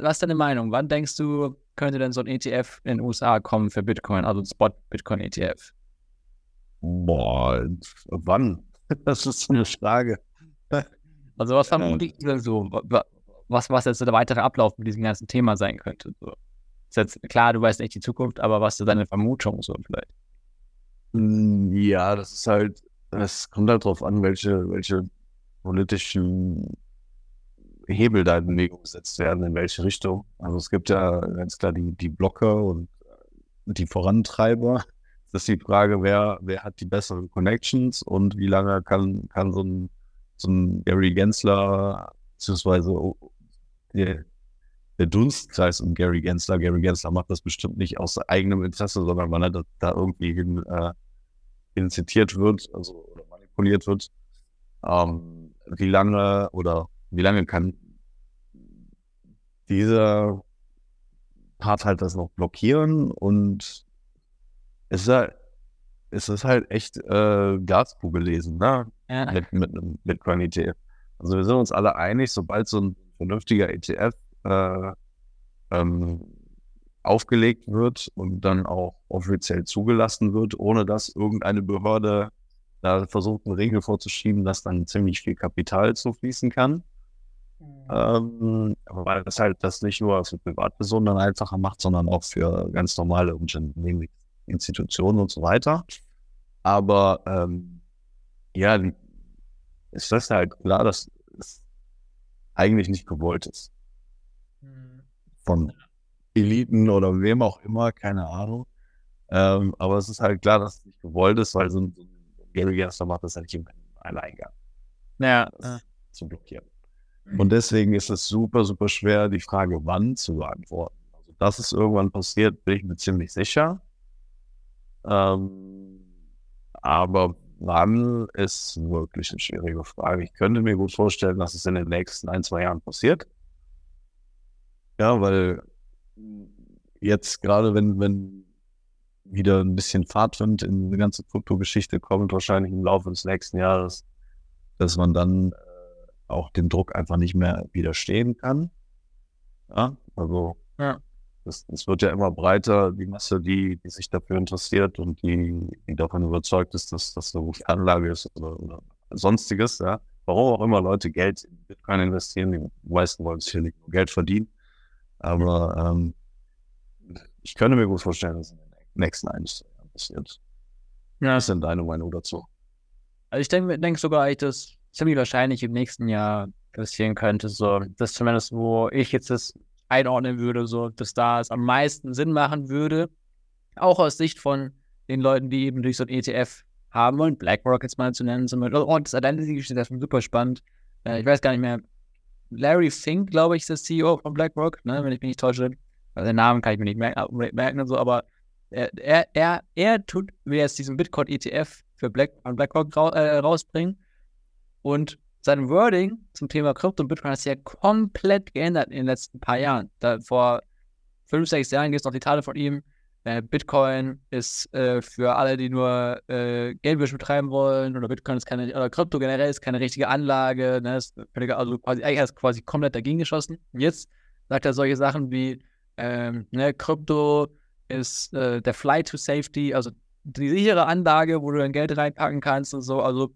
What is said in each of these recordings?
was ist deine Meinung? Wann denkst du, könnte denn so ein ETF in den USA kommen für Bitcoin, also ein Spot-Bitcoin-ETF? Boah, wann? Das ist eine Frage. Also was vermutlich ja. so, was, was jetzt der weitere Ablauf mit diesem ganzen Thema sein könnte? So. Ist jetzt klar, du weißt nicht die Zukunft, aber was ist deine Vermutung so vielleicht? Hm, ja, das ist halt, es kommt halt drauf an, welche, welche politischen Hebel da in Bewegung gesetzt werden, in welche Richtung. Also es gibt ja ganz klar die, die Blocker und die Vorantreiber. Das ist die Frage, wer, wer hat die besseren Connections und wie lange kann, kann so ein, so ein Gary Gensler, beziehungsweise der, der Dunstkreis um Gary Gensler, Gary Gensler macht das bestimmt nicht aus eigenem Interesse, sondern weil er da, irgendwie hin, äh, inzitiert wird, also oder manipuliert wird. Ähm, wie lange oder wie lange kann dieser Part halt das noch blockieren und es ist halt, es ist halt echt äh, Glaskugel lesen, ne? Ja. Mit, mit einem Bitcoin-ETF. Also wir sind uns alle einig, sobald so ein vernünftiger ETF äh, ähm, aufgelegt wird und dann auch offiziell zugelassen wird, ohne dass irgendeine Behörde da versucht, eine Regel vorzuschieben, dass dann ziemlich viel Kapital zufließen kann. Mhm. Ähm, weil das halt das nicht nur für Privatpersonen dann einfacher macht, sondern auch für ganz normale Unternehmen, Institutionen und so weiter. Aber ähm, ja, ist das halt klar, dass es eigentlich nicht gewollt ist. Mhm. Von Eliten oder wem auch immer, keine Ahnung. Ähm, aber es ist halt klar, dass es nicht gewollt ist, weil so ein, Gensler macht das halt nicht im Alleingang. Ja. ja. Zu blockieren. Und deswegen ist es super, super schwer, die Frage wann zu beantworten. Also, dass es irgendwann passiert, bin ich mir ziemlich sicher. Ähm, aber wann ist wirklich eine schwierige Frage. Ich könnte mir gut vorstellen, dass es in den nächsten ein, zwei Jahren passiert. Ja, weil jetzt gerade, wenn, wenn wieder ein bisschen Fahrtwind in die ganze Krypto-Geschichte kommt, wahrscheinlich im Laufe des nächsten Jahres, dass man dann auch dem Druck einfach nicht mehr widerstehen kann. Ja, also ja. Es, es wird ja immer breiter, die Masse, die, die sich dafür interessiert und die, die davon überzeugt ist, dass das eine gute Anlage ist oder, oder sonstiges, ja. Warum auch immer Leute Geld in Bitcoin investieren, die meisten wollen sich hier nicht nur Geld verdienen. Aber ähm, ich könnte mir gut vorstellen, dass in den nächsten ein, zwei Jahren passiert. Ja. Was ist denn deine Meinung dazu? Also ich denke denk sogar, dass ziemlich wahrscheinlich im nächsten Jahr passieren könnte. So, das zumindest, wo ich jetzt das einordnen würde, so, dass da es am meisten Sinn machen würde. Auch aus Sicht von den Leuten, die eben durch so ein ETF haben wollen, BlackRock jetzt mal zu nennen. Zum Beispiel. Oh, das Identity-Geschichte, ist super spannend. Äh, ich weiß gar nicht mehr. Larry Fink, glaube ich, ist der CEO von BlackRock, ne, wenn ich mich nicht täusche. Also den Namen kann ich mir nicht merken, und so, aber er, er, er, er tut, will jetzt diesen Bitcoin-ETF für Black, von BlackRock äh, rausbringen und sein Wording zum Thema Krypto und Bitcoin hat sich ja komplett geändert in den letzten paar Jahren. Da, vor fünf, sechs Jahren gibt es noch die Tate von ihm. Äh, Bitcoin ist äh, für alle, die nur äh, Geldwäsche betreiben wollen, oder Bitcoin ist keine, oder Krypto generell ist keine richtige Anlage, ne, ist also quasi, er ist quasi komplett dagegen geschossen. Jetzt sagt er solche Sachen wie, ähm, ne, Krypto ist äh, der Flight to Safety, also die sichere Anlage, wo du dein Geld reinpacken kannst und so. Also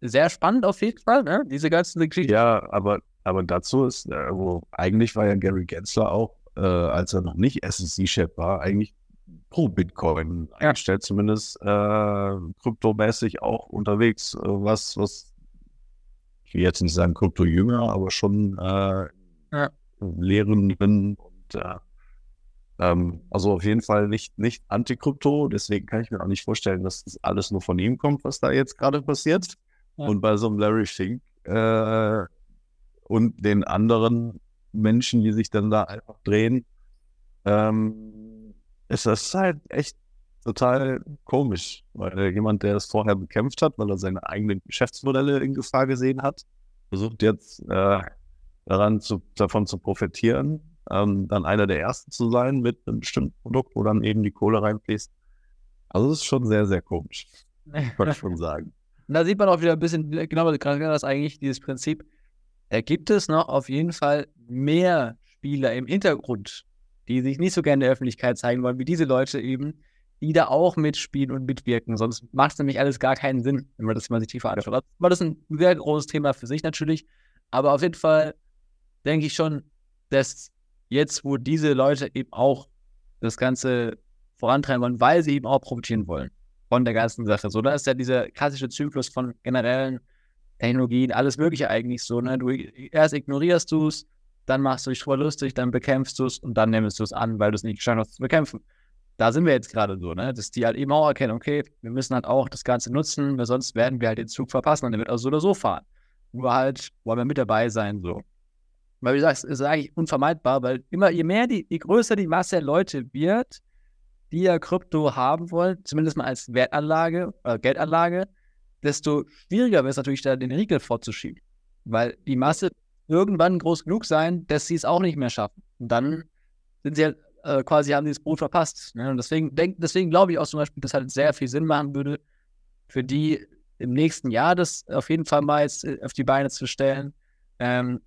sehr spannend auf jeden Fall, ne? diese ganzen Geschichten. Ja, aber, aber dazu ist, also eigentlich war ja Gary Gensler auch, äh, als er noch nicht SEC-Chef war, eigentlich pro Bitcoin ja. eingestellt, zumindest äh, kryptomäßig auch unterwegs, äh, was, was ich will jetzt nicht sagen Krypto-Jünger, aber schon äh, ja. Lehrenden und äh, ähm, also auf jeden Fall nicht, nicht Anti-Krypto, deswegen kann ich mir auch nicht vorstellen, dass das alles nur von ihm kommt, was da jetzt gerade passiert. Und bei so einem Larry Fink äh, und den anderen Menschen, die sich dann da einfach drehen, ähm, ist das halt echt total komisch, weil jemand, der es vorher bekämpft hat, weil er seine eigenen Geschäftsmodelle in Gefahr gesehen hat, versucht jetzt äh, daran zu, davon zu profitieren, ähm, dann einer der ersten zu sein mit einem bestimmten Produkt, wo dann eben die Kohle reinfließt. Also das ist schon sehr, sehr komisch. Kann ich schon sagen. Und da sieht man auch wieder ein bisschen, genau das eigentlich, dieses Prinzip. Da gibt es noch auf jeden Fall mehr Spieler im Hintergrund, die sich nicht so gerne in der Öffentlichkeit zeigen wollen, wie diese Leute eben, die da auch mitspielen und mitwirken. Sonst macht es nämlich alles gar keinen Sinn, wenn man das mal sich tiefer anschaut. War das ein sehr großes Thema für sich natürlich. Aber auf jeden Fall denke ich schon, dass jetzt, wo diese Leute eben auch das Ganze vorantreiben wollen, weil sie eben auch profitieren wollen von der ganzen Sache. So, da ist ja dieser klassische Zyklus von generellen Technologien, alles Mögliche eigentlich so. Ne? Du erst ignorierst du es, dann machst du dich drüber lustig, dann bekämpfst du es und dann nimmst du es an, weil du es nicht geschafft hast zu bekämpfen. Da sind wir jetzt gerade so, ne? dass die halt eben auch erkennen, okay, wir müssen halt auch das Ganze nutzen, weil sonst werden wir halt den Zug verpassen und der wird auch so oder so fahren. Nur halt wollen wir mit dabei sein, so. Weil, wie gesagt, es ist eigentlich unvermeidbar, weil immer, je mehr die, je größer die Masse der Leute wird, die ja Krypto haben wollen, zumindest mal als Wertanlage oder äh, Geldanlage, desto schwieriger wird es natürlich, da den Riegel vorzuschieben. Weil die Masse irgendwann groß genug sein, dass sie es auch nicht mehr schaffen. Und dann sind sie halt äh, quasi, haben sie das Boot verpasst. Ne? Und deswegen, denk, deswegen glaube ich auch zum Beispiel, dass halt sehr viel Sinn machen würde, für die im nächsten Jahr das auf jeden Fall mal jetzt äh, auf die Beine zu stellen. Ähm,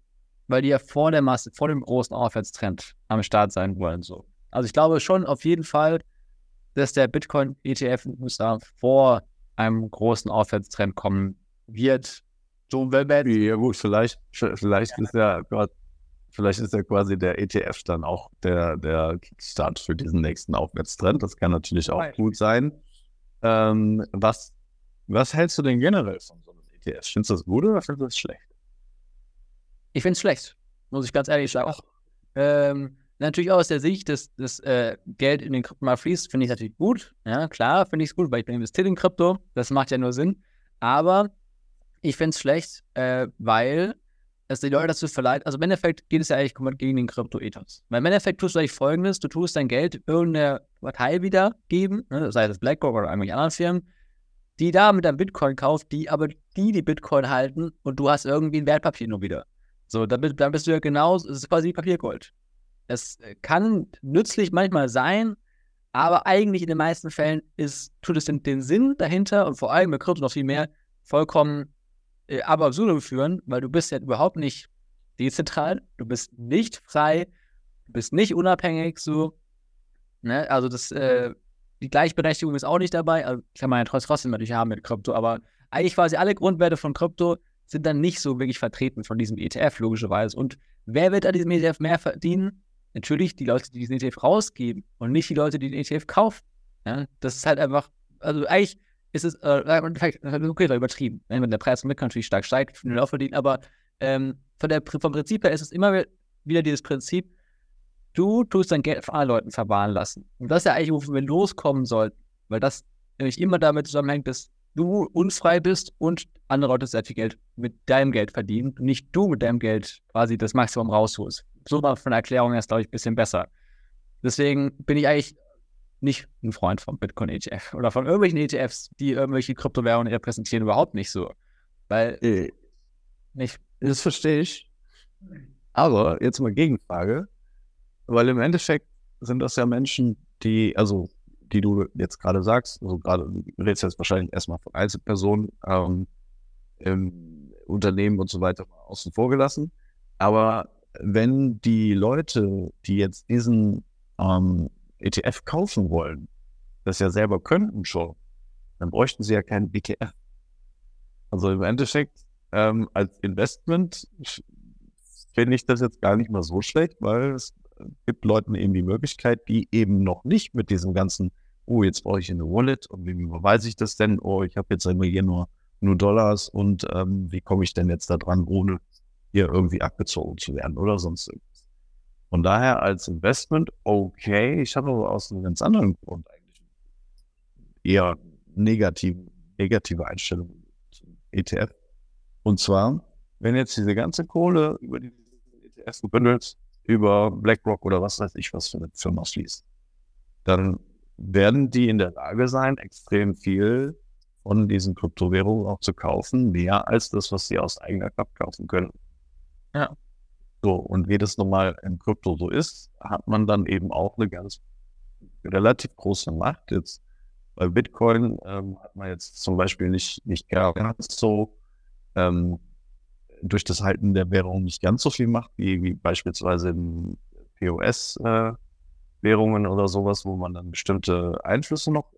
weil die ja vor der Masse, vor dem großen Aufwärtstrend am Start sein wollen. So. Also ich glaube schon auf jeden Fall, dass der Bitcoin-ETF in den USA vor einem großen Aufwärtstrend kommen wird. So, wenn man ja gut, vielleicht, vielleicht ja. ist ja vielleicht ist ja quasi der ETF dann auch der, der Kickstart für diesen nächsten Aufwärtstrend. Das kann natürlich auch Nein. gut sein. Ähm, was, was hältst du denn generell von so einem ETF? Findest du das gut oder findest du das schlecht? Ich finde es schlecht, muss ich ganz ehrlich sagen. Ähm, natürlich auch aus der Sicht, dass das äh, Geld in den Kryptomarkt fließt, finde ich natürlich gut. Ja, klar, finde ich es gut, weil ich bin investiert in Krypto. Das macht ja nur Sinn. Aber ich finde es schlecht, äh, weil es die Leute dazu verleiht. Also im Endeffekt geht es ja eigentlich gegen den Krypto-Ethos. Weil im Endeffekt tust du eigentlich folgendes: Du tust dein Geld irgendeiner Partei wiedergeben, ne, sei es BlackRock oder irgendwelche anderen Firmen, die da mit einem Bitcoin kauft, die aber die die Bitcoin halten und du hast irgendwie ein Wertpapier nur wieder. So, dann, bist du ja genau, es ist quasi Papiergold. Es äh, kann nützlich manchmal sein, aber eigentlich in den meisten Fällen ist, tut es den, den Sinn dahinter und vor allem bei Krypto noch viel mehr vollkommen äh, aber absurdum führen, weil du bist ja überhaupt nicht dezentral, du bist nicht frei, du bist nicht unabhängig so. Ne? Also das, äh, die Gleichberechtigung ist auch nicht dabei. Also kann man ja trotzdem natürlich haben mit Krypto, aber eigentlich quasi alle Grundwerte von Krypto sind dann nicht so wirklich vertreten von diesem ETF, logischerweise. Und wer wird an diesem ETF mehr verdienen? Natürlich die Leute, die diesen ETF rausgeben und nicht die Leute, die den ETF kaufen. Ja, das ist halt einfach, also eigentlich ist es, äh, okay, da übertrieben. Wenn der Preis mit natürlich stark steigt, für den auch verdienen, aber ähm, von der, vom Prinzip her ist es immer wieder dieses Prinzip, du tust dein Geld von anderen Leuten verwahren lassen. Und das ist ja eigentlich, wofür wir loskommen sollten, weil das nämlich immer damit zusammenhängt, dass du unfrei bist und andere Leute sehr viel Geld mit deinem Geld verdienen und nicht du mit deinem Geld quasi das Maximum rausholst. So war von Erklärung erst, glaube ich, ein bisschen besser. Deswegen bin ich eigentlich nicht ein Freund vom Bitcoin-ETF oder von irgendwelchen ETFs, die irgendwelche Kryptowährungen repräsentieren, überhaupt nicht so. Weil. Äh, nicht. Das verstehe ich. Aber jetzt mal Gegenfrage. Weil im Endeffekt sind das ja Menschen, die, also die du jetzt gerade sagst, also gerade, du redest jetzt wahrscheinlich erstmal von Einzelpersonen, ähm, im Unternehmen und so weiter außen vor gelassen. Aber wenn die Leute, die jetzt diesen ähm, ETF kaufen wollen, das ja selber könnten schon, dann bräuchten sie ja keinen ETF. Also im Endeffekt ähm, als Investment finde ich das jetzt gar nicht mal so schlecht, weil es gibt Leuten eben die Möglichkeit, die eben noch nicht mit diesem ganzen oh, jetzt brauche ich eine Wallet und wie überweise ich das denn? Oh, ich habe jetzt immer hier nur, nur Dollars und ähm, wie komme ich denn jetzt da dran, ohne hier irgendwie abgezogen zu werden oder sonst irgendwas. Von daher als Investment okay, ich habe aber aus einem ganz anderen Grund eigentlich eher negative, negative Einstellung zum ETF. Und zwar, wenn jetzt diese ganze Kohle über die ETFs gebündelt über BlackRock oder was weiß ich was für eine Firma fließt, dann werden die in der Lage sein, extrem viel von diesen Kryptowährungen auch zu kaufen, mehr als das, was sie aus eigener Kraft kaufen können. Ja. So, und wie das normal im Krypto so ist, hat man dann eben auch eine ganz relativ große Macht. Jetzt bei Bitcoin ähm, hat man jetzt zum Beispiel nicht, nicht ganz so ähm, durch das Halten der Währung nicht ganz so viel Macht, wie, wie beispielsweise im POS-Währungen äh, oder sowas, wo man dann bestimmte Einflüsse noch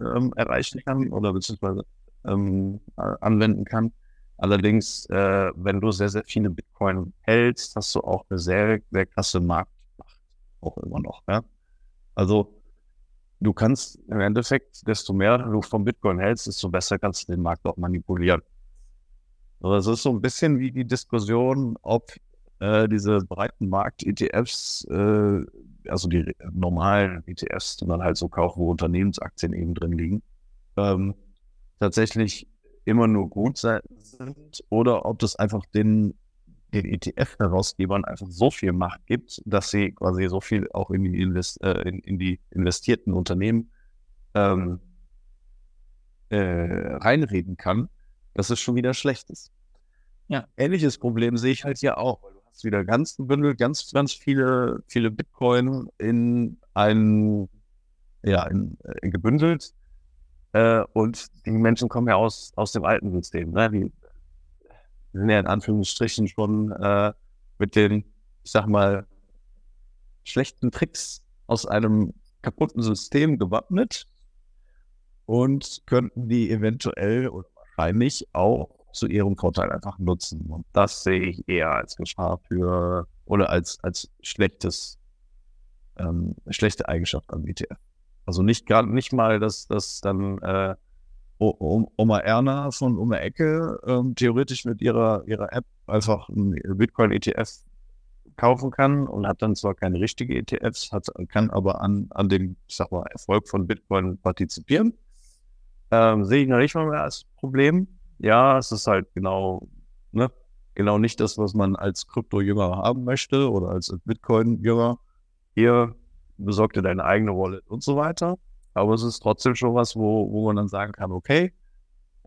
ähm, erreichen kann oder beziehungsweise ähm, anwenden kann. Allerdings, äh, wenn du sehr, sehr viele Bitcoin hältst, hast du auch eine sehr, sehr krasse Marktmacht. Auch immer noch. Ja? Also du kannst im Endeffekt, desto mehr du vom Bitcoin hältst, desto besser kannst du den Markt auch manipulieren. Also es ist so ein bisschen wie die Diskussion, ob äh, diese breiten Markt-ETFs, äh, also die normalen ETFs, die man halt so kauft, wo Unternehmensaktien eben drin liegen, ähm, tatsächlich immer nur gut sind oder ob das einfach den, den ETF-Herausgebern einfach so viel Macht gibt, dass sie quasi so viel auch in die, Invest äh, in, in, die investierten Unternehmen ähm, äh, reinreden kann, dass es schon wieder schlecht ist. Ja. Ähnliches Problem sehe ich halt hier auch, weil du hast wieder ganz gebündelt, ganz, ganz viele, viele Bitcoin in ein, ja, in, äh, gebündelt. Äh, und die Menschen kommen ja aus, aus dem alten System. Ne? Die sind ja in Anführungsstrichen schon äh, mit den, ich sag mal, schlechten Tricks aus einem kaputten System gewappnet und könnten die eventuell oder wahrscheinlich auch zu ihrem Vorteil einfach nutzen. Und das sehe ich eher als Gefahr für oder als, als schlechtes, ähm, schlechte Eigenschaft am ETF. Also nicht gerade nicht mal, dass das dann äh, Oma Erna von Oma Ecke ähm, theoretisch mit ihrer, ihrer App einfach ein Bitcoin-ETF kaufen kann und hat dann zwar keine richtige ETFs, hat, kann aber an, an dem, ich sag mal, Erfolg von Bitcoin partizipieren. Ähm, sehe ich noch nicht mal mehr als Problem ja, es ist halt genau, ne, genau nicht das, was man als Krypto-Jünger haben möchte oder als Bitcoin-Jünger. Hier besorgt dir deine eigene Wallet und so weiter. Aber es ist trotzdem schon was, wo, wo man dann sagen kann, okay,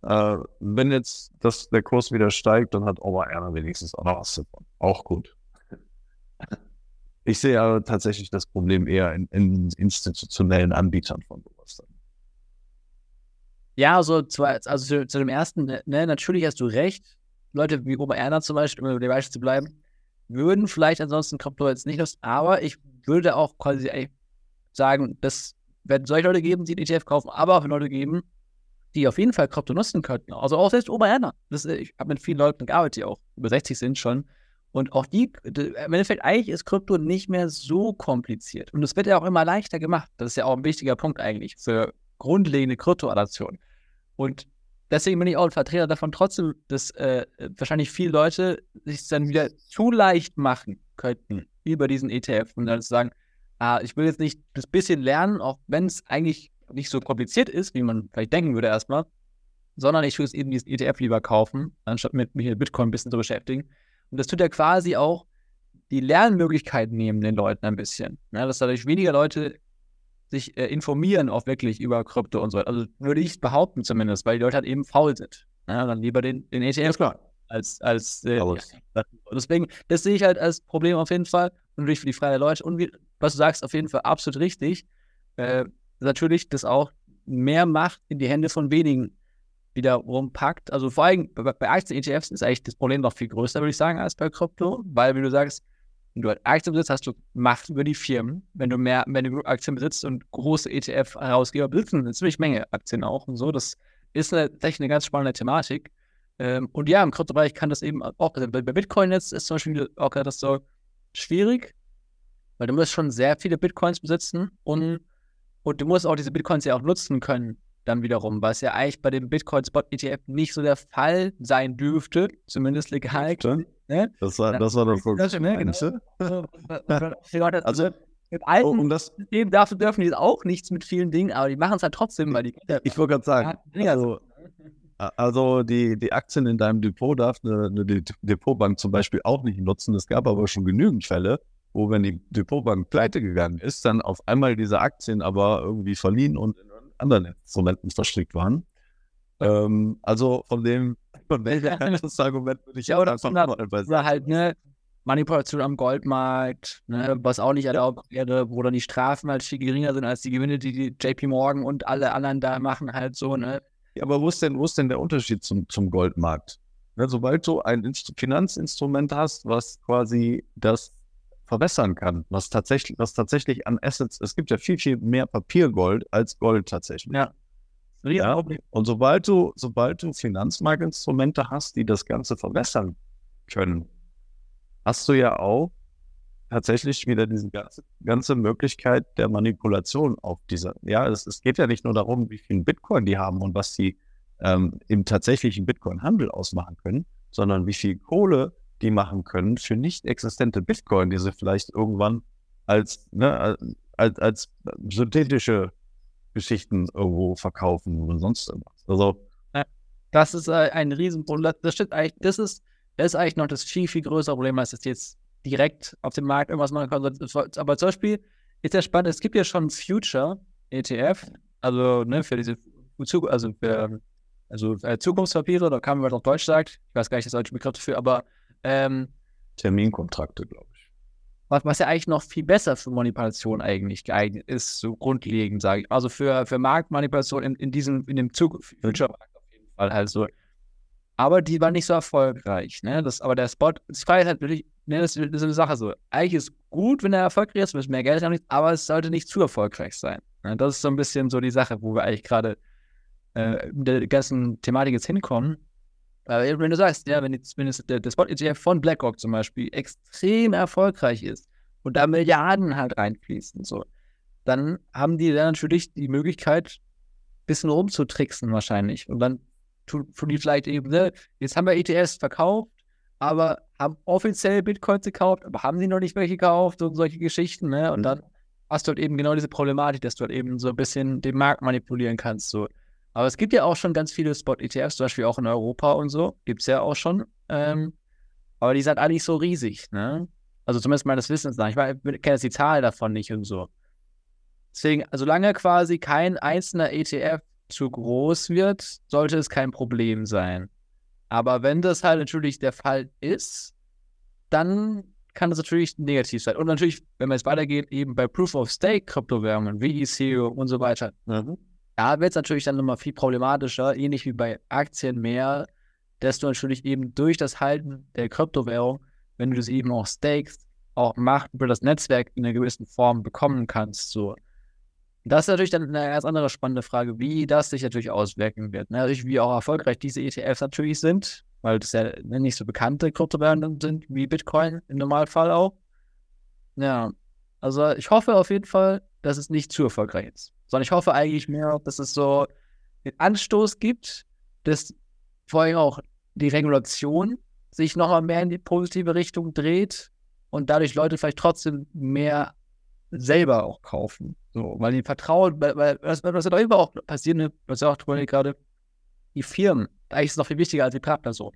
äh, wenn jetzt das, der Kurs wieder steigt, dann hat Oma Erna wenigstens auch noch was davon. Auch gut. Ich sehe aber tatsächlich das Problem eher in, in institutionellen Anbietern von sowas dann. Ja, also, zu, also zu, zu dem ersten, ne, ne, natürlich hast du recht. Leute wie Oma Erna zum Beispiel, um über die Beispiel zu bleiben, würden vielleicht ansonsten Krypto jetzt nicht nutzen, aber ich würde auch quasi sagen, dass werden solche Leute geben, die den ETF kaufen, aber auch Leute geben, die auf jeden Fall Krypto nutzen könnten. Also auch selbst Oma Erna. Das, ich habe mit vielen Leuten gearbeitet, die auch über 60 sind schon. Und auch die, im Endeffekt, eigentlich ist Krypto nicht mehr so kompliziert. Und es wird ja auch immer leichter gemacht. Das ist ja auch ein wichtiger Punkt eigentlich für grundlegende Kryptoadaption. Und deswegen bin ich auch ein Vertreter davon, trotzdem, dass äh, wahrscheinlich viele Leute sich dann wieder zu leicht machen könnten über diesen ETF und dann sagen, ah, ich will jetzt nicht das bisschen lernen, auch wenn es eigentlich nicht so kompliziert ist, wie man vielleicht denken würde erstmal, sondern ich will es eben diesen ETF lieber kaufen, anstatt mit mich mit Bitcoin ein bisschen zu beschäftigen. Und das tut ja quasi auch die Lernmöglichkeiten nehmen den Leuten ein bisschen. Ja, dass dadurch weniger Leute sich äh, informieren auch wirklich über Krypto und so. Also würde ich behaupten zumindest, weil die Leute halt eben faul sind. Ja, dann lieber den, den ETF klar. Als, als äh, ja, deswegen, das sehe ich halt als Problem auf jeden Fall. Und natürlich für die freie Leute. Und wie, was du sagst, auf jeden Fall absolut richtig. Äh, natürlich, das auch mehr Macht in die Hände von wenigen wiederum packt. Also vor allem bei, bei Aktien-ETFs ist eigentlich das Problem noch viel größer, würde ich sagen, als bei Krypto, weil, wie du sagst, wenn du halt Aktien besitzt, hast du Macht über die Firmen. Wenn du mehr, wenn du Aktien besitzt und große ETF-Herausgeber besitzen eine ziemlich Menge Aktien auch und so, das ist eine, tatsächlich eine ganz spannende Thematik. Ähm, und ja, im Kryptobereich kann das eben auch, also bei, Bitcoin jetzt ist zum Beispiel auch das so schwierig, weil du musst schon sehr viele Bitcoins besitzen und, und du musst auch diese Bitcoins ja auch nutzen können dann wiederum, was ja eigentlich bei dem Bitcoin-Spot-ETF nicht so der Fall sein dürfte, zumindest legal. Ne? Das war, das war doch das, ne, genau. Also im alten um das, System dafür dürfen die auch nichts mit vielen Dingen, aber die machen es halt trotzdem, weil die. Ich wollte gerade sagen, also, also die, die Aktien in deinem Depot darf eine, eine Depotbank zum Beispiel auch nicht nutzen. Es gab aber schon genügend Fälle, wo, wenn die Depotbank pleite gegangen ist, dann auf einmal diese Aktien aber irgendwie verliehen und in anderen Instrumenten verstrickt waren. Ähm, also von dem, von welches Argument würde ich ja, oder, einfach mal oder halt, ne, Manipulation am Goldmarkt, ne, was auch nicht erlaubt wäre, wo dann die Strafen halt viel geringer sind als die Gewinne, die, die JP Morgan und alle anderen da machen, halt so, ne. Ja, aber wo ist denn, wo ist denn der Unterschied zum, zum Goldmarkt? Ne, sobald du ein Inst Finanzinstrument hast, was quasi das verwässern kann, was tatsächlich, was tatsächlich an Assets, es gibt ja viel, viel mehr Papiergold als Gold tatsächlich. Ja. Ja, und sobald du, sobald du Finanzmarktinstrumente hast, die das Ganze verbessern können, hast du ja auch tatsächlich wieder diese ganze, ganze Möglichkeit der Manipulation auf dieser. Ja, es, es geht ja nicht nur darum, wie viel Bitcoin die haben und was sie ähm, im tatsächlichen Bitcoin-Handel ausmachen können, sondern wie viel Kohle die machen können für nicht existente Bitcoin, die sie vielleicht irgendwann als, ne, als, als synthetische Geschichten irgendwo verkaufen oder sonst irgendwas. Also das ist äh, ein Riesenproblem. Das das ist, das ist eigentlich noch das viel, viel größere Problem, als es jetzt direkt auf dem Markt irgendwas machen kann. Aber zum Beispiel ist ja spannend, es gibt ja schon Future ETF, also ne, für diese also für also äh, Zukunftspapiere, da kann man was auf Deutsch sagt, ich weiß gar nicht das deutsche Begriff dafür, aber ähm, Terminkontrakte, glaube ich. Was, was ja eigentlich noch viel besser für Manipulation eigentlich geeignet ist, so grundlegend, sage ich. Also für, für Marktmanipulation in, in diesem, in dem Zug, Future-Markt auf jeden Fall halt so. Aber die war nicht so erfolgreich, ne? Das, aber der Spot, das Frage ist halt wirklich, ne, das, das ist eine Sache so. Eigentlich ist gut, wenn er erfolgreich ist, wenn es mehr Geld haben, aber es sollte nicht zu erfolgreich sein. Ne? Das ist so ein bisschen so die Sache, wo wir eigentlich gerade äh, in der ganzen Thematik jetzt hinkommen. Aber wenn du sagst, ja, wenn, jetzt, wenn jetzt der, der Spot-ETF von BlackRock zum Beispiel extrem erfolgreich ist und da Milliarden halt reinfließen, so, dann haben die dann natürlich die Möglichkeit, ein bisschen rumzutricksen wahrscheinlich. Und dann tun, tun die vielleicht eben, ne, jetzt haben wir ETFs verkauft, aber haben offiziell Bitcoins gekauft, aber haben sie noch nicht welche gekauft und solche Geschichten, ne? Und dann hast du halt eben genau diese Problematik, dass du halt eben so ein bisschen den Markt manipulieren kannst, so. Aber es gibt ja auch schon ganz viele Spot-ETFs, zum Beispiel auch in Europa und so. Gibt es ja auch schon. Ähm, aber die sind alle nicht so riesig, ne? Also zumindest meines Wissens nach. Ich, ich kenne jetzt die Zahl davon nicht und so. Deswegen, solange quasi kein einzelner ETF zu groß wird, sollte es kein Problem sein. Aber wenn das halt natürlich der Fall ist, dann kann das natürlich negativ sein. Und natürlich, wenn wir jetzt weitergehen, eben bei Proof of Stake Kryptowährungen wie Ethereum und so weiter. Mhm da wird es natürlich dann nochmal viel problematischer, ähnlich wie bei Aktien mehr, dass du natürlich eben durch das Halten der Kryptowährung, wenn du das eben auch stakest, auch Macht über das Netzwerk in einer gewissen Form bekommen kannst. So. Das ist natürlich dann eine ganz andere spannende Frage, wie das sich natürlich auswirken wird. Ne? Natürlich, wie auch erfolgreich diese ETFs natürlich sind, weil das ja nicht so bekannte Kryptowährungen sind wie Bitcoin im Normalfall auch. Ja, also ich hoffe auf jeden Fall, dass es nicht zu erfolgreich ist sondern ich hoffe eigentlich mehr, dass es so den Anstoß gibt, dass vor allem auch die Regulation sich nochmal mehr in die positive Richtung dreht und dadurch Leute vielleicht trotzdem mehr selber auch kaufen. So, weil die vertrauen, weil, weil was, was ja doch immer auch passiert, ne, was ja auch gerade, die Firmen, eigentlich ist es noch viel wichtiger als die Privatperson,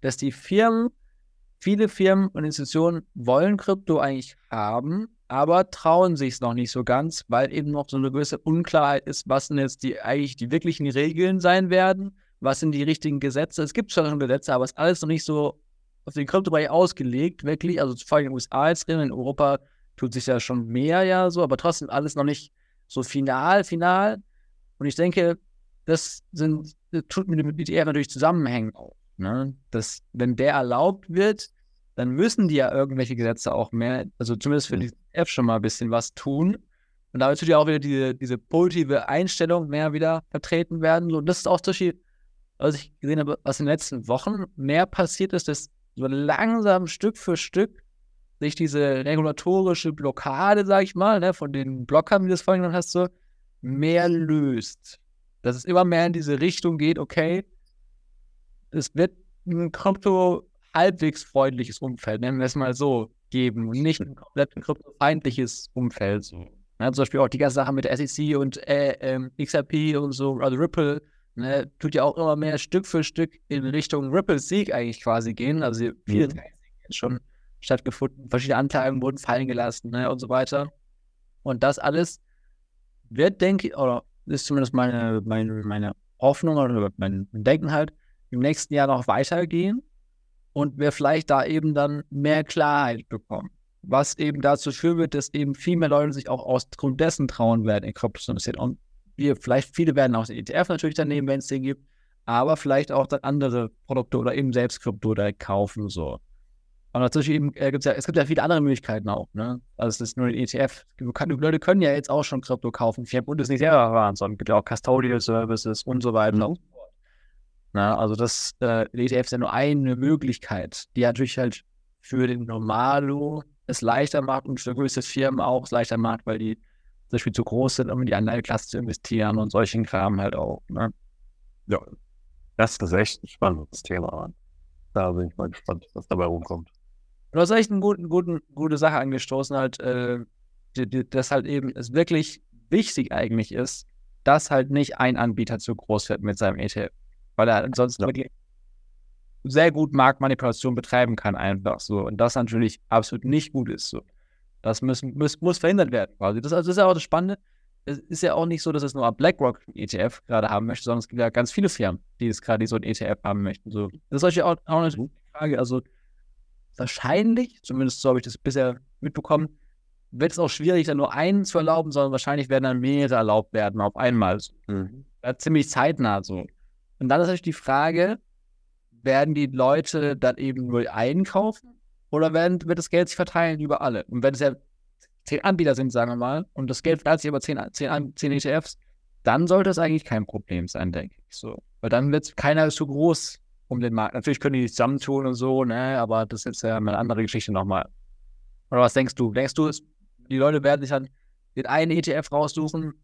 dass die Firmen, viele Firmen und Institutionen wollen Krypto eigentlich haben, aber trauen sich es noch nicht so ganz, weil eben noch so eine gewisse Unklarheit ist, was denn jetzt die eigentlich die wirklichen Regeln sein werden, was sind die richtigen Gesetze. Es gibt schon Gesetze, aber es ist alles noch nicht so auf den Kryptobereich ausgelegt, wirklich. Also vor allem in den USA jetzt drin, in Europa tut sich ja schon mehr ja so, aber trotzdem alles noch nicht so final, final. Und ich denke, das sind, das tut mit dem ETF natürlich zusammenhängen auch. Ne? Dass, wenn der erlaubt wird, dann müssen die ja irgendwelche Gesetze auch mehr, also zumindest für die F schon mal ein bisschen was tun. Und da wird ja auch wieder diese, diese positive Einstellung mehr wieder vertreten werden. Und das ist auch zum Beispiel, was ich gesehen habe, was in den letzten Wochen mehr passiert ist, dass so langsam Stück für Stück sich diese regulatorische Blockade, sag ich mal, ne, von den Blockern, wie du es vorhin genannt hast, so mehr löst. Dass es immer mehr in diese Richtung geht, okay, es wird ein Krypto halbwegs freundliches Umfeld, nennen wir es mal so, geben und nicht ein komplett kryptofeindliches Umfeld. So. Ja, zum Beispiel auch die ganze Sache mit der SEC und äh, ähm, XRP und so, also Ripple, ne, tut ja auch immer mehr Stück für Stück in Richtung Ripple-Sieg eigentlich quasi gehen. Also viele mhm. jetzt schon stattgefunden, verschiedene Anteile wurden fallen gelassen ne, und so weiter. Und das alles wird, denke ich, oder ist zumindest meine, meine, meine Hoffnung oder mein Denken halt, im nächsten Jahr noch weitergehen und wir vielleicht da eben dann mehr Klarheit bekommen. Was eben dazu führen wird, dass eben viel mehr Leute sich auch aus Grund dessen trauen werden, in Kryptos zu investieren. Und wir, vielleicht viele werden auch den ETF natürlich dann nehmen, wenn es den gibt, aber vielleicht auch dann andere Produkte oder eben selbst Krypto da kaufen. So. Und natürlich eben, äh, gibt's ja, es gibt ja viele andere Möglichkeiten auch, ne? Also es ist nur ein ETF. Die Leute können ja jetzt auch schon Krypto kaufen. Ich habe es nicht selber waren, sondern es gibt ja auch Custodial Services und so weiter. Mhm. Na, also das äh, ETF ist ja nur eine Möglichkeit, die natürlich halt für den Normalo es leichter macht und für größere Firmen auch es leichter macht, weil die zum Beispiel zu groß sind, um in die Anleiheklasse zu investieren und solchen Kram halt auch. Ne? Ja, das ist echt ein spannendes Thema. Da bin ich mal gespannt, was dabei rumkommt. Du hast echt eine guten, guten, gute Sache angestoßen, halt, äh, dass halt eben es wirklich wichtig eigentlich ist, dass halt nicht ein Anbieter zu groß wird mit seinem ETF. Weil er ansonsten ja. wirklich sehr gut Marktmanipulation betreiben kann, einfach so. Und das natürlich absolut nicht gut ist. So. Das müssen, muss, muss verhindert werden, quasi. Das, also das ist ja auch das Spannende. Es ist ja auch nicht so, dass es nur BlackRock ein ETF gerade haben möchte, sondern es gibt ja ganz viele Firmen, die es gerade so ein ETF haben möchten. So. Das ist auch, auch eine mhm. Frage. Also wahrscheinlich, zumindest so habe ich das bisher mitbekommen, wird es auch schwierig, dann nur einen zu erlauben, sondern wahrscheinlich werden dann mehrere erlaubt werden auf einmal. Mhm. ziemlich zeitnah so. Und dann ist natürlich die Frage, werden die Leute dann eben nur einkaufen oder werden, wird das Geld sich verteilen über alle? Und wenn es ja zehn Anbieter sind, sagen wir mal, und das Geld verteilt sich über zehn, zehn, zehn ETFs, dann sollte es eigentlich kein Problem sein, denke ich. So. Weil dann wird keiner zu groß um den Markt. Natürlich können die sich zusammentun und so, ne, aber das ist ja eine andere Geschichte nochmal. Oder was denkst du? Denkst du, die Leute werden sich dann den einen ETF raussuchen,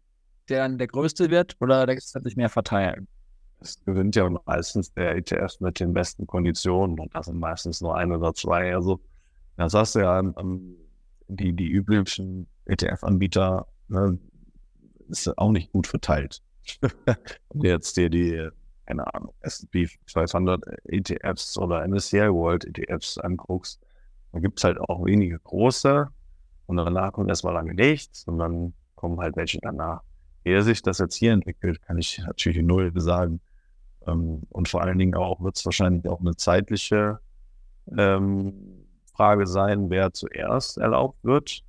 der dann der größte wird, oder denkst du, es wird sich mehr verteilen? Es gewinnt ja meistens der ETF mit den besten Konditionen und das sind meistens nur ein oder zwei. Also, das hast du ja um, die, die üblichen ETF-Anbieter, ne, ist auch nicht gut verteilt. jetzt dir die keine Ahnung, S&P 500 ETFs oder MSCI World ETFs anguckst, dann gibt es halt auch wenige große und danach kommt erstmal lange nichts und dann kommen halt welche danach. Ehe sich das jetzt hier entwickelt, kann ich natürlich null sagen. Ähm, und vor allen Dingen auch wird es wahrscheinlich auch eine zeitliche ähm, Frage sein, wer zuerst erlaubt wird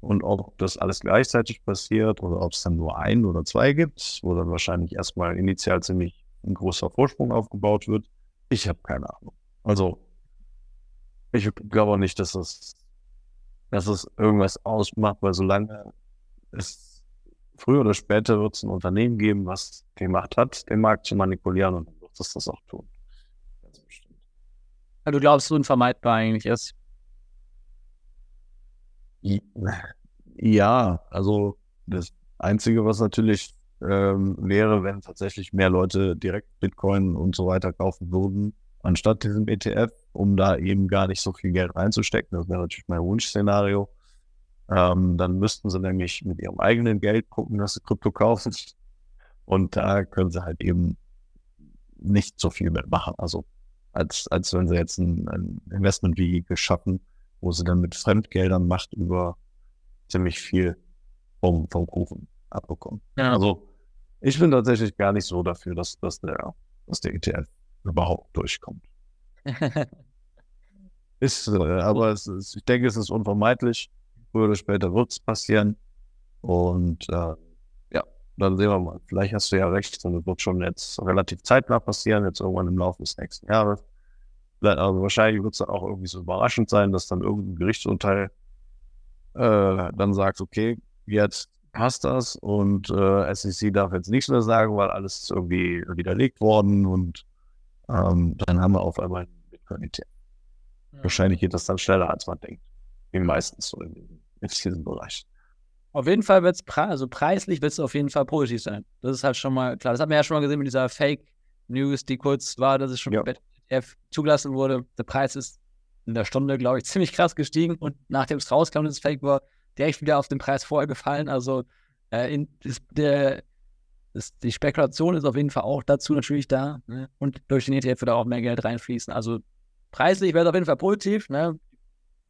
und ob das alles gleichzeitig passiert oder ob es dann nur ein oder zwei gibt, wo dann wahrscheinlich erstmal initial ziemlich ein großer Vorsprung aufgebaut wird. Ich habe keine Ahnung. Also, ich glaube nicht, dass es, dass es irgendwas ausmacht, weil solange es früher oder später wird es ein Unternehmen geben, was die Macht hat, den Markt zu manipulieren und dann wird es das auch tun. Ganz bestimmt. Ja, du glaubst, unvermeidbar eigentlich ist? Ja, also das Einzige, was natürlich ähm, wäre, wenn tatsächlich mehr Leute direkt Bitcoin und so weiter kaufen würden, anstatt diesem ETF, um da eben gar nicht so viel Geld reinzustecken. Das wäre natürlich mein Wunschszenario. Ähm, dann müssten sie nämlich mit ihrem eigenen Geld gucken, dass sie Krypto kaufen. Und da können sie halt eben nicht so viel mitmachen. Also als, als wenn sie jetzt ein, ein Investment-Vehikel schaffen, wo sie dann mit Fremdgeldern Macht über ziemlich viel vom, vom Kuchen abbekommen. Ja. Also ich bin tatsächlich gar nicht so dafür, dass, dass, der, dass der ETF überhaupt durchkommt. ist, äh, aber ist, ich denke, es ist unvermeidlich. Früher oder später wird es passieren. Und äh, ja, dann sehen wir mal. Vielleicht hast du ja recht, und es wird schon jetzt relativ zeitnah passieren, jetzt irgendwann im Laufe des nächsten Jahres. Also wahrscheinlich wird es dann auch irgendwie so überraschend sein, dass dann irgendein Gerichtsurteil äh, dann sagt, okay, jetzt passt das und äh, SEC darf jetzt nichts mehr sagen, weil alles ist irgendwie widerlegt worden und ähm, dann haben wir auf einmal ein Bitcoin-ETF. Ja. Wahrscheinlich geht das dann schneller, als man denkt. Wie meistens so in, in diesem Bereich. Auf jeden Fall wird es pre also preislich wird es auf jeden Fall positiv sein. Das ist halt schon mal klar. Das haben wir ja schon mal gesehen mit dieser Fake News, die kurz war, dass es schon ja. ETF zugelassen wurde. Der Preis ist in der Stunde, glaube ich, ziemlich krass gestiegen und nachdem es rauskam, dass es Fake war, direkt wieder auf den Preis vorher gefallen. Also äh, in, das, der, das, die Spekulation ist auf jeden Fall auch dazu natürlich da. Ne? Und durch den ETF wird auch mehr Geld reinfließen. Also preislich wäre es auf jeden Fall positiv. Ne?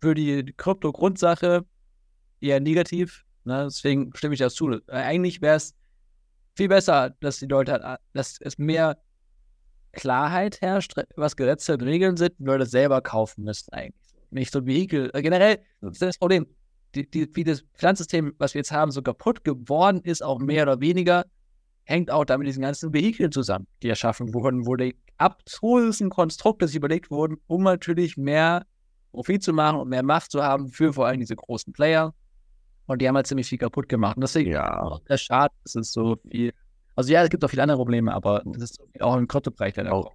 Für die Krypto-Grundsache eher negativ. Ne? Deswegen stimme ich das zu. Äh, eigentlich wäre es viel besser, dass die Leute, dass es mehr Klarheit herrscht, was Gesetze und Regeln sind, die Leute selber kaufen müssen eigentlich. Nicht so ein Vehikel. Äh, generell ist das Problem die, die, wie das Finanzsystem, was wir jetzt haben, so kaputt geworden ist, auch mehr oder weniger, hängt auch damit diesen ganzen Vehikeln zusammen, die erschaffen wurden, wo die abstrusen Konstrukte sich überlegt wurden, um natürlich mehr Profit zu machen und mehr Macht zu haben für vor allem diese großen Player. Und die haben halt ziemlich viel kaputt gemacht. Und deswegen Ja. auch der Schade, dass es so viel. Also ja, es gibt auch viele andere Probleme, aber das ist auch im Kryptobereich leider Auch.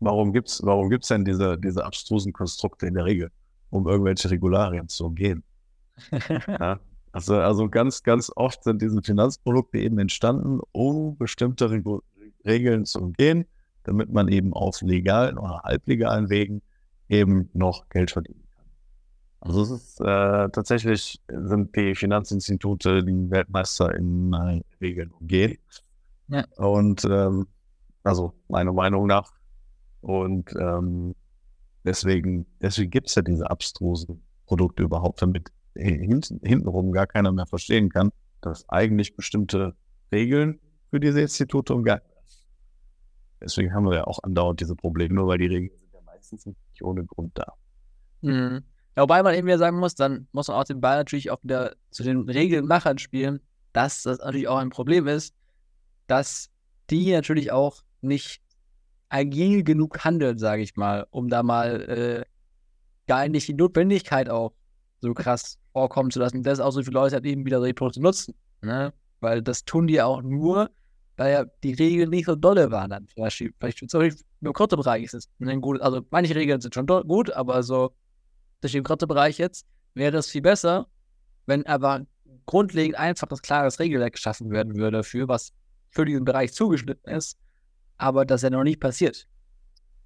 Warum gibt's, warum gibt's denn diese, diese abstrusen Konstrukte in der Regel, um irgendwelche Regularien zu umgehen? Ja? Also, also ganz, ganz oft sind diese Finanzprodukte eben entstanden, um bestimmte Regu Regeln zu umgehen, damit man eben auf legalen oder halblegalen Wegen eben noch Geld verdienen kann. Also es ist äh, tatsächlich sind die Finanzinstitute die Weltmeister in äh, Regeln umgehen. Ja. Und ähm, also meiner Meinung nach. Und ähm, deswegen, deswegen gibt es ja diese abstrusen Produkte überhaupt, damit hinten, hintenrum gar keiner mehr verstehen kann, dass eigentlich bestimmte Regeln für diese Institute umgangen werden. Deswegen haben wir ja auch andauernd diese Probleme, nur weil die Regeln sind ja meistens nicht ohne Grund da. Mhm. Ja, wobei man eben wieder sagen muss, dann muss man auch den Ball natürlich auch wieder zu den Regelmachern spielen, dass das natürlich auch ein Problem ist, dass die natürlich auch nicht agil genug handeln, sage ich mal, um da mal äh, gar nicht die Notwendigkeit auch so krass vorkommen zu lassen, dass auch so viele Leute halt eben wieder Repro zu nutzen. Ne? Weil das tun die auch nur, weil ja die Regeln nicht so dolle waren dann. Zum Beispiel, vielleicht zum Beispiel im Kryptobereich ist es ein gutes, also manche Regeln sind schon gut, aber so durch den Kryptobereich jetzt wäre es viel besser, wenn aber grundlegend einfach das klares Regelwerk geschaffen werden würde dafür, was für diesen Bereich zugeschnitten ist, aber das ja noch nicht passiert.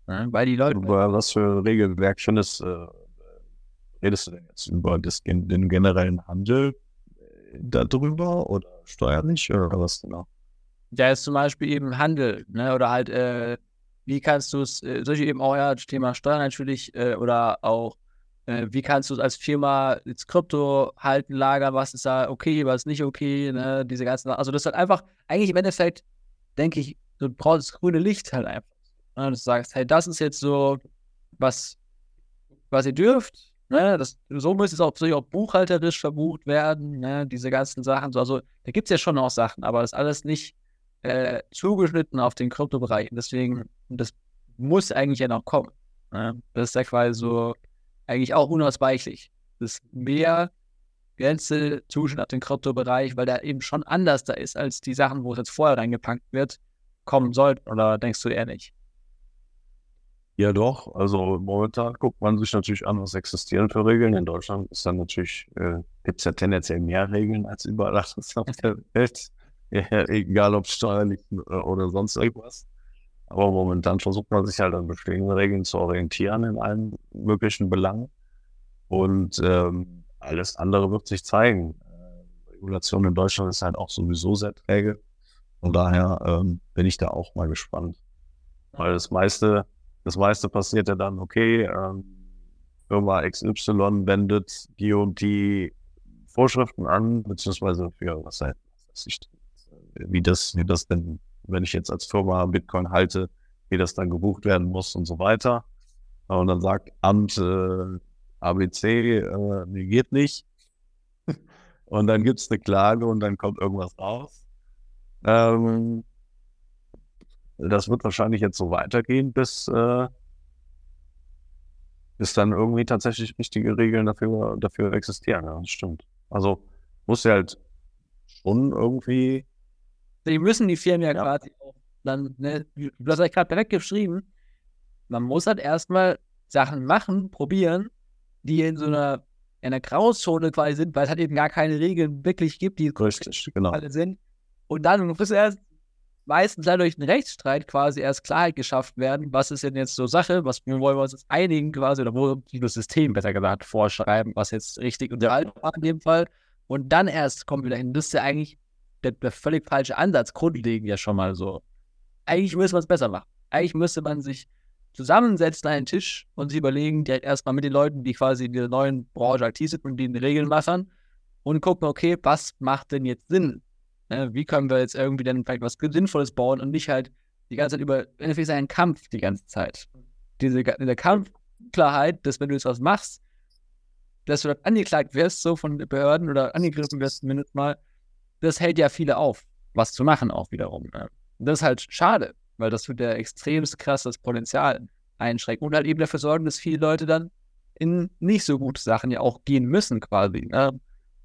Ne? Weil die Leute. Über was für Regelwerk findest äh, redest du denn jetzt? Über das, den generellen Handel äh, darüber oder steuerlich oder was genau? Ja, ist zum Beispiel eben Handel, ne? Oder halt, äh, wie kannst du es, äh, solche eben auch, ja, Thema Steuern natürlich, äh, oder auch, äh, wie kannst du es als Firma jetzt Krypto halten, lagern, was ist da okay, was nicht okay, ne? Diese ganzen, also das ist halt einfach, eigentlich im Endeffekt, denke ich, du brauchst das grüne Licht halt einfach. Ne? Du sagst, hey, das ist jetzt so, was, was ihr dürft, ne? Das, so müsste es auch, auch buchhalterisch verbucht werden, ne? Diese ganzen Sachen, so, also da gibt es ja schon auch Sachen, aber das ist alles nicht äh, zugeschnitten auf den Kryptobereich. Und deswegen, das muss eigentlich ja noch kommen. Ne? Das ist ja quasi so eigentlich auch unausweichlich. Das ist mehr Grenze Zuschnitt auf den Kryptobereich, weil der eben schon anders da ist als die Sachen, wo es jetzt vorher reingepackt wird, kommen sollten. Oder denkst du eher nicht? Ja, doch. Also momentan guckt man sich natürlich an, was existieren für Regeln. In Deutschland ist dann natürlich, äh, gibt es ja tendenziell mehr Regeln als überall anders auf der Welt. Ja, egal ob steuerlich oder, oder sonst irgendwas. Aber momentan versucht man sich halt an bestehenden Regeln zu orientieren in allen möglichen Belangen. Und ähm, alles andere wird sich zeigen. Äh, Regulation in Deutschland ist halt auch sowieso sehr träge. Von daher ähm, bin ich da auch mal gespannt. Weil das meiste, das meiste passiert ja dann, okay, ähm, Firma XY wendet die und die Vorschriften an, beziehungsweise für was halt, wie das, wie das denn, wenn ich jetzt als Firma Bitcoin halte, wie das dann gebucht werden muss und so weiter. Und dann sagt Amt äh, ABC, äh, nee, geht nicht. und dann gibt's eine Klage und dann kommt irgendwas raus. Ähm, das wird wahrscheinlich jetzt so weitergehen, bis, äh, bis dann irgendwie tatsächlich richtige Regeln dafür, dafür existieren. Ja, das stimmt. Also muss ja halt schon irgendwie, Die müssen die Firmen ja, Ja. quasi auch dann, ne, du hast ja gerade perfekt geschrieben, man muss halt erstmal Sachen machen, probieren, die in so einer, in einer Grauzone quasi sind, weil es halt eben gar keine Regeln wirklich gibt, die richtig, genau. alle sind. Und dann muss erst meistens leider durch einen Rechtsstreit quasi erst Klarheit geschafft werden, was ist denn jetzt so Sache, was wollen wir uns jetzt einigen quasi, oder wo das System besser gesagt vorschreiben, was jetzt richtig und falsch war in dem Fall. Und dann erst kommen wir dahin. Das ist ja eigentlich der, der völlig falsche Ansatz, grundlegend ja schon mal so. Eigentlich müsste man es besser machen. Eigentlich müsste man sich zusammensetzen an einen Tisch und sich überlegen, direkt erstmal mit den Leuten, die quasi in der neuen Branche aktiv sind und die Regeln machen und gucken, okay, was macht denn jetzt Sinn? Ne, wie können wir jetzt irgendwie dann vielleicht was Sinnvolles bauen und nicht halt die ganze Zeit über, irgendwie sein Kampf die ganze Zeit. Diese, diese Kampfklarheit, dass wenn du jetzt was machst, dass du dann angeklagt wirst, so von den Behörden oder angegriffen wirst zumindest mal, das hält ja viele auf, was zu machen auch wiederum. Ne? Das ist halt schade, weil das tut ja extremst krasses Potenzial einschränken und halt eben dafür sorgen, dass viele Leute dann in nicht so gute Sachen ja auch gehen müssen quasi. Ne?